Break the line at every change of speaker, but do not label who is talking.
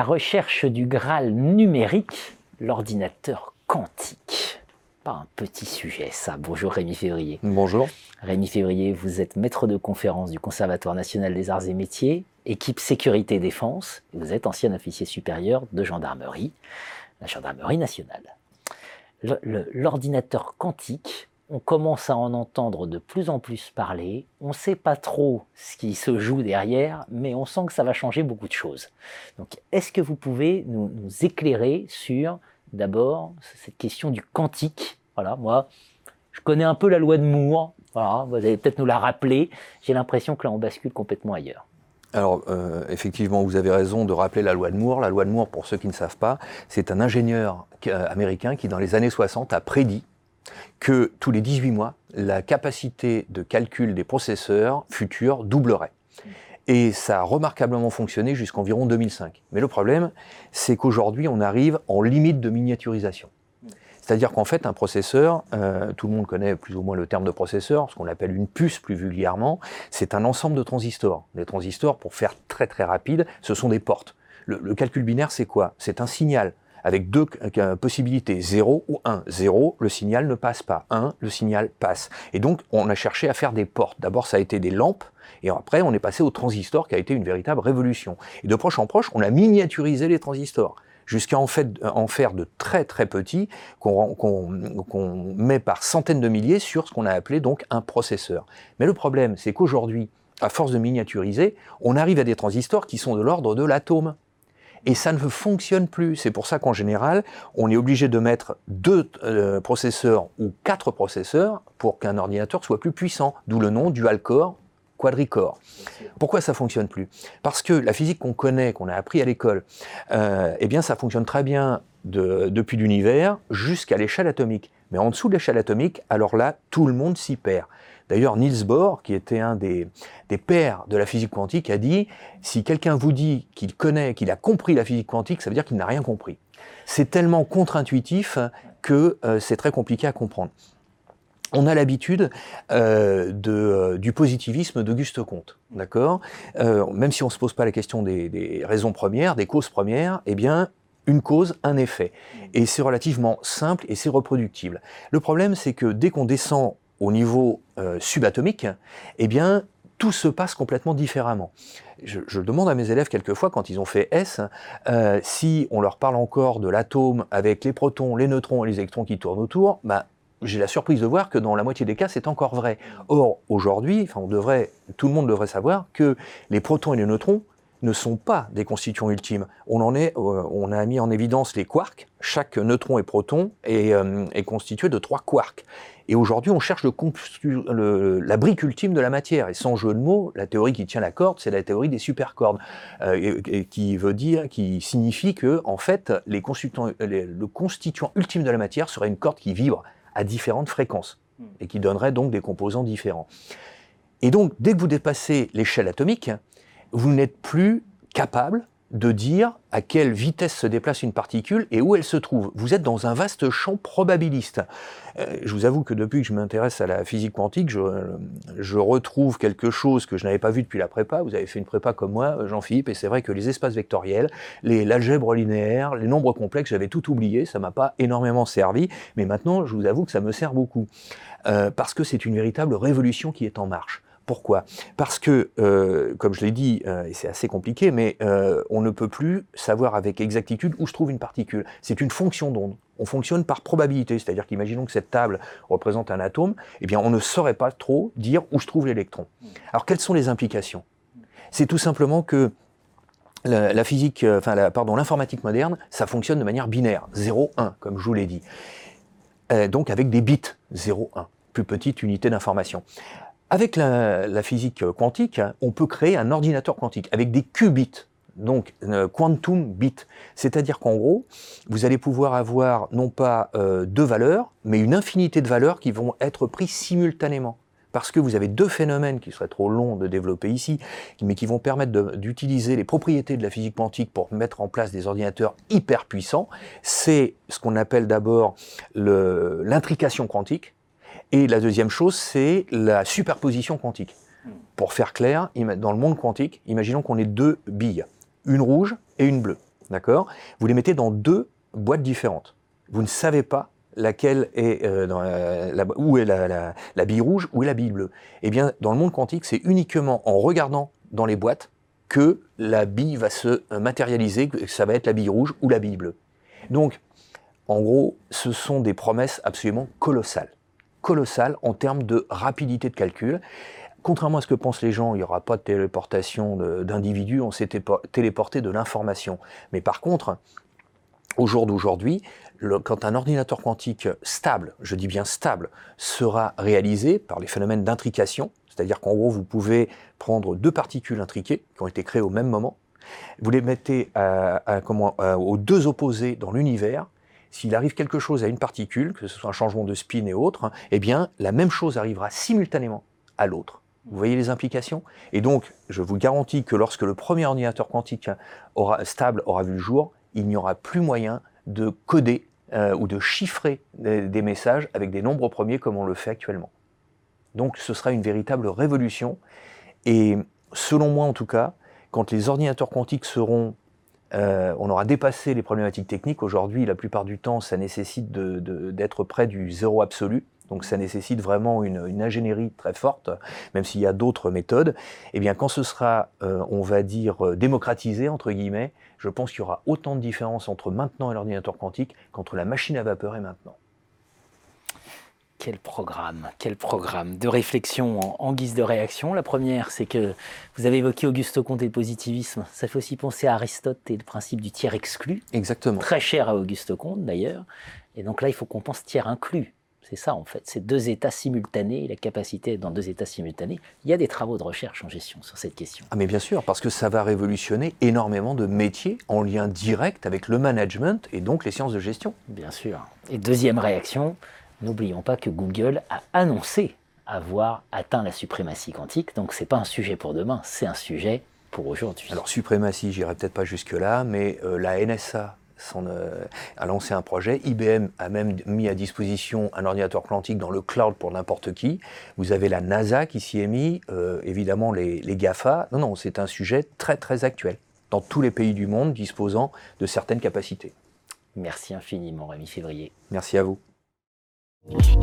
la recherche du Graal numérique, l'ordinateur quantique. Pas un petit sujet, ça. Bonjour Rémi Février.
Bonjour.
Rémi Février, vous êtes maître de conférence du Conservatoire national des arts et métiers, équipe sécurité défense. Et vous êtes ancien officier supérieur de gendarmerie, la gendarmerie nationale. L'ordinateur quantique, on commence à en entendre de plus en plus parler. On ne sait pas trop ce qui se joue derrière, mais on sent que ça va changer beaucoup de choses. Donc, est-ce que vous pouvez nous, éclairer sur, d'abord, cette question du quantique? Voilà, moi, je connais un peu la loi de Moore. Voilà, vous allez peut-être nous la rappeler. J'ai l'impression que là, on bascule complètement ailleurs.
Alors, euh, effectivement, vous avez raison de rappeler la loi de Moore. La loi de Moore, pour ceux qui ne savent pas, c'est un ingénieur euh, américain qui, dans les années 60, a prédit que tous les 18 mois, la capacité de calcul des processeurs futurs doublerait. Et ça a remarquablement fonctionné jusqu'environ 2005. Mais le problème, c'est qu'aujourd'hui, on arrive en limite de miniaturisation. C'est-à-dire qu'en fait, un processeur, euh, tout le monde connaît plus ou moins le terme de processeur, ce qu'on appelle une puce plus vulgairement, c'est un ensemble de transistors. Les transistors, pour faire très très rapide, ce sont des portes. le calcul binaire, c'est quoi? C'est un signal avec deux euh, possibilités, 0 ou 1. 0, le signal ne passe pas. 1, le signal passe. Et donc, on a cherché à faire des portes. D'abord, ça a été des lampes, et après, on est passé au transistor, qui a été une véritable révolution. Et de proche en proche, on a miniaturisé les transistors jusqu'à en, faire de très très petits qu'on met par centaines de milliers sur ce qu'on a appelé donc un processeur. Mais le problème, c'est qu'aujourd'hui, à force de miniaturiser, on arrive à des transistors qui sont de l'ordre de l'atome et ça ne fonctionne plus. C'est pour ça qu'en général, on est obligé de mettre deux euh, processeurs ou quatre processeurs pour qu'un ordinateur soit plus puissant, d'où le nom dual-core, quadricore. Pourquoi ça fonctionne plus? Parce que la physique qu'on connaît, qu'on a appris à l'école, euh, eh bien ça fonctionne très bien depuis l'univers jusqu'à l'échelle atomique. Mais en dessous de l'échelle atomique, alors là, tout le monde s'y perd. D'ailleurs, Niels Bohr, qui était un des, pères de la physique quantique, a dit si quelqu'un vous dit qu'il connaît, qu'il a compris la physique quantique, ça veut dire qu'il n'a rien compris. C'est tellement contre-intuitif que euh, c'est très compliqué à comprendre. On a l'habitude euh, euh, du positivisme d'Auguste Comte, d'accord? Même si on ne se pose pas la question des, des, raisons premières, des causes premières, eh bien, une cause, un effet. Et c'est relativement simple et c'est reproductible. Le problème, c'est que dès qu'on descend au niveau euh, subatomique, eh bien, tout se passe complètement différemment. Je, demande à mes élèves quelquefois, quand ils ont fait S, euh, si on leur parle encore de l'atome avec les protons, les neutrons et les électrons qui tournent autour, bah, j'ai la surprise de voir que dans la moitié des cas, c'est encore vrai. Or, aujourd'hui, tout le monde devrait savoir que les protons et les neutrons ne sont pas des constituants ultimes. On, en est, euh, on a mis en évidence les quarks. Chaque neutron et proton est, euh, est constitué de trois quarks. Et aujourd'hui, on cherche le, la brique ultime de la matière. Et sans jeu de mots, la théorie qui tient la corde, c'est la théorie des supercordes, euh, et, qui veut dire, qui signifie que, en fait, les constituants, le constituant ultime de la matière serait une corde qui vibre à différentes fréquences et qui donnerait donc des composants différents. Et donc, dès que vous dépassez l'échelle atomique, vous n'êtes plus capable de dire à quelle vitesse se déplace une particule et où elle se trouve. Vous êtes dans un vaste champ probabiliste. Euh, je vous avoue que depuis que je m'intéresse à la physique quantique, je, retrouve quelque chose que je n'avais pas vu depuis la prépa. Vous avez fait une prépa comme moi, Jean-Philippe, et c'est vrai que les espaces vectoriels, l'algèbre linéaire, les nombres complexes, j'avais tout oublié, ça m'a pas énormément servi, mais maintenant, je vous avoue que ça me sert beaucoup. Euh, parce que c'est une véritable révolution qui est en marche. Pourquoi? Parce que, euh, comme je l'ai dit, euh, et c'est assez compliqué, mais euh, on ne peut plus savoir avec exactitude où se trouve une particule. C'est une fonction d'onde. On fonctionne par probabilité, c'est-à-dire qu'imaginons que cette table représente un atome, eh bien on ne saurait pas trop dire où se trouve l'électron. Alors quelles sont les implications? C'est tout simplement que la, physique, pardon, l'informatique moderne, ça fonctionne de manière binaire, 0-1, comme je vous l'ai dit. donc avec des bits, 0-1, plus petite unité d'information. Avec la, physique quantique, on peut créer un ordinateur quantique avec des qubits, donc euh, quantum bits. C'est-à-dire qu'en gros, vous allez pouvoir avoir non pas euh, deux valeurs, mais une infinité de valeurs qui vont être prises simultanément. Parce que vous avez deux phénomènes qui seraient trop longs de développer ici, mais qui vont permettre d'utiliser les propriétés de la physique quantique pour mettre en place des ordinateurs hyper puissants. C'est ce qu'on appelle d'abord l'intrication quantique, et la deuxième chose, c'est la superposition quantique. Pour faire clair, dans le monde quantique, imaginons qu'on ait deux billes, une rouge et une bleue. D'accord? Vous les mettez dans deux boîtes différentes. Vous ne savez pas laquelle est euh, dans la, où est la, la, bille rouge, où est la bille bleue. Eh bien, dans le monde quantique, c'est uniquement en regardant dans les boîtes que la bille va se matérialiser, que ça va être la bille rouge ou la bille bleue. Donc, en gros, ce sont des promesses absolument colossales. Colossales en termes de rapidité de calcul. Contrairement à ce que pensent les gens, il n'y aura pas de téléportation d'individus, on s'est téléporté de l'information. Mais par contre, au jour d'aujourd'hui, quand un ordinateur quantique stable, je dis bien stable, sera réalisé par les phénomènes d'intrication, c'est-à-dire qu'en gros, vous pouvez prendre deux particules intriquées qui ont été créées au même moment, vous les mettez aux deux opposés dans l'univers, s'il arrive quelque chose à une particule, que ce soit un changement de spin et autres, eh bien, la même chose arrivera simultanément à l'autre. Vous voyez les implications? Et donc, je vous garantis que lorsque le premier ordinateur quantique stable aura vu le jour, il n'y aura plus moyen de coder euh, ou de chiffrer des, messages avec des nombres premiers comme on le fait actuellement. Donc ce sera une véritable révolution. Et selon moi en tout cas, quand les ordinateurs quantiques seront... Euh, on aura dépassé les problématiques techniques. Aujourd'hui, la plupart du temps, ça nécessite d'être près du zéro absolu. Donc ça nécessite vraiment une, ingénierie très forte, même s'il y a d'autres méthodes. Eh bien, quand ce sera, euh, on va dire, démocratisé, entre guillemets, je pense qu'il y aura autant de différences entre maintenant et l'ordinateur quantique qu'entre la machine à vapeur et maintenant.
Quel programme, quel programme de réflexion en, guise de réaction. La première, c'est que vous avez évoqué Auguste Comte et le positivisme. Ça fait aussi penser à Aristote et le principe du tiers exclu.
Exactement.
Très cher à Auguste Comte d'ailleurs. Et donc là, il faut qu'on pense tiers inclus. C'est ça en fait, c'est deux états simultanés, la capacité dans deux états simultanés. Il y a des travaux de recherche en gestion sur cette question.
Ah mais bien sûr, parce que ça va révolutionner énormément de métiers en lien direct avec le management et donc les sciences de gestion.
Bien sûr. Et deuxième réaction, n'oublions pas que Google a annoncé avoir atteint la suprématie quantique, donc c'est pas un sujet pour demain, c'est un sujet pour aujourd'hui.
Alors suprématie, j'irai peut-être pas jusque là, mais euh, la NSA euh, a lancé un projet. IBM a même mis à disposition un ordinateur quantique dans le cloud pour n'importe qui. Vous avez la NASA qui s'y est mis, euh, évidemment les, les GAFA. Non, non, c'est un sujet très très actuel dans tous les pays du monde disposant de certaines capacités.
Merci infiniment Rémi Février.
Merci à vous. thank you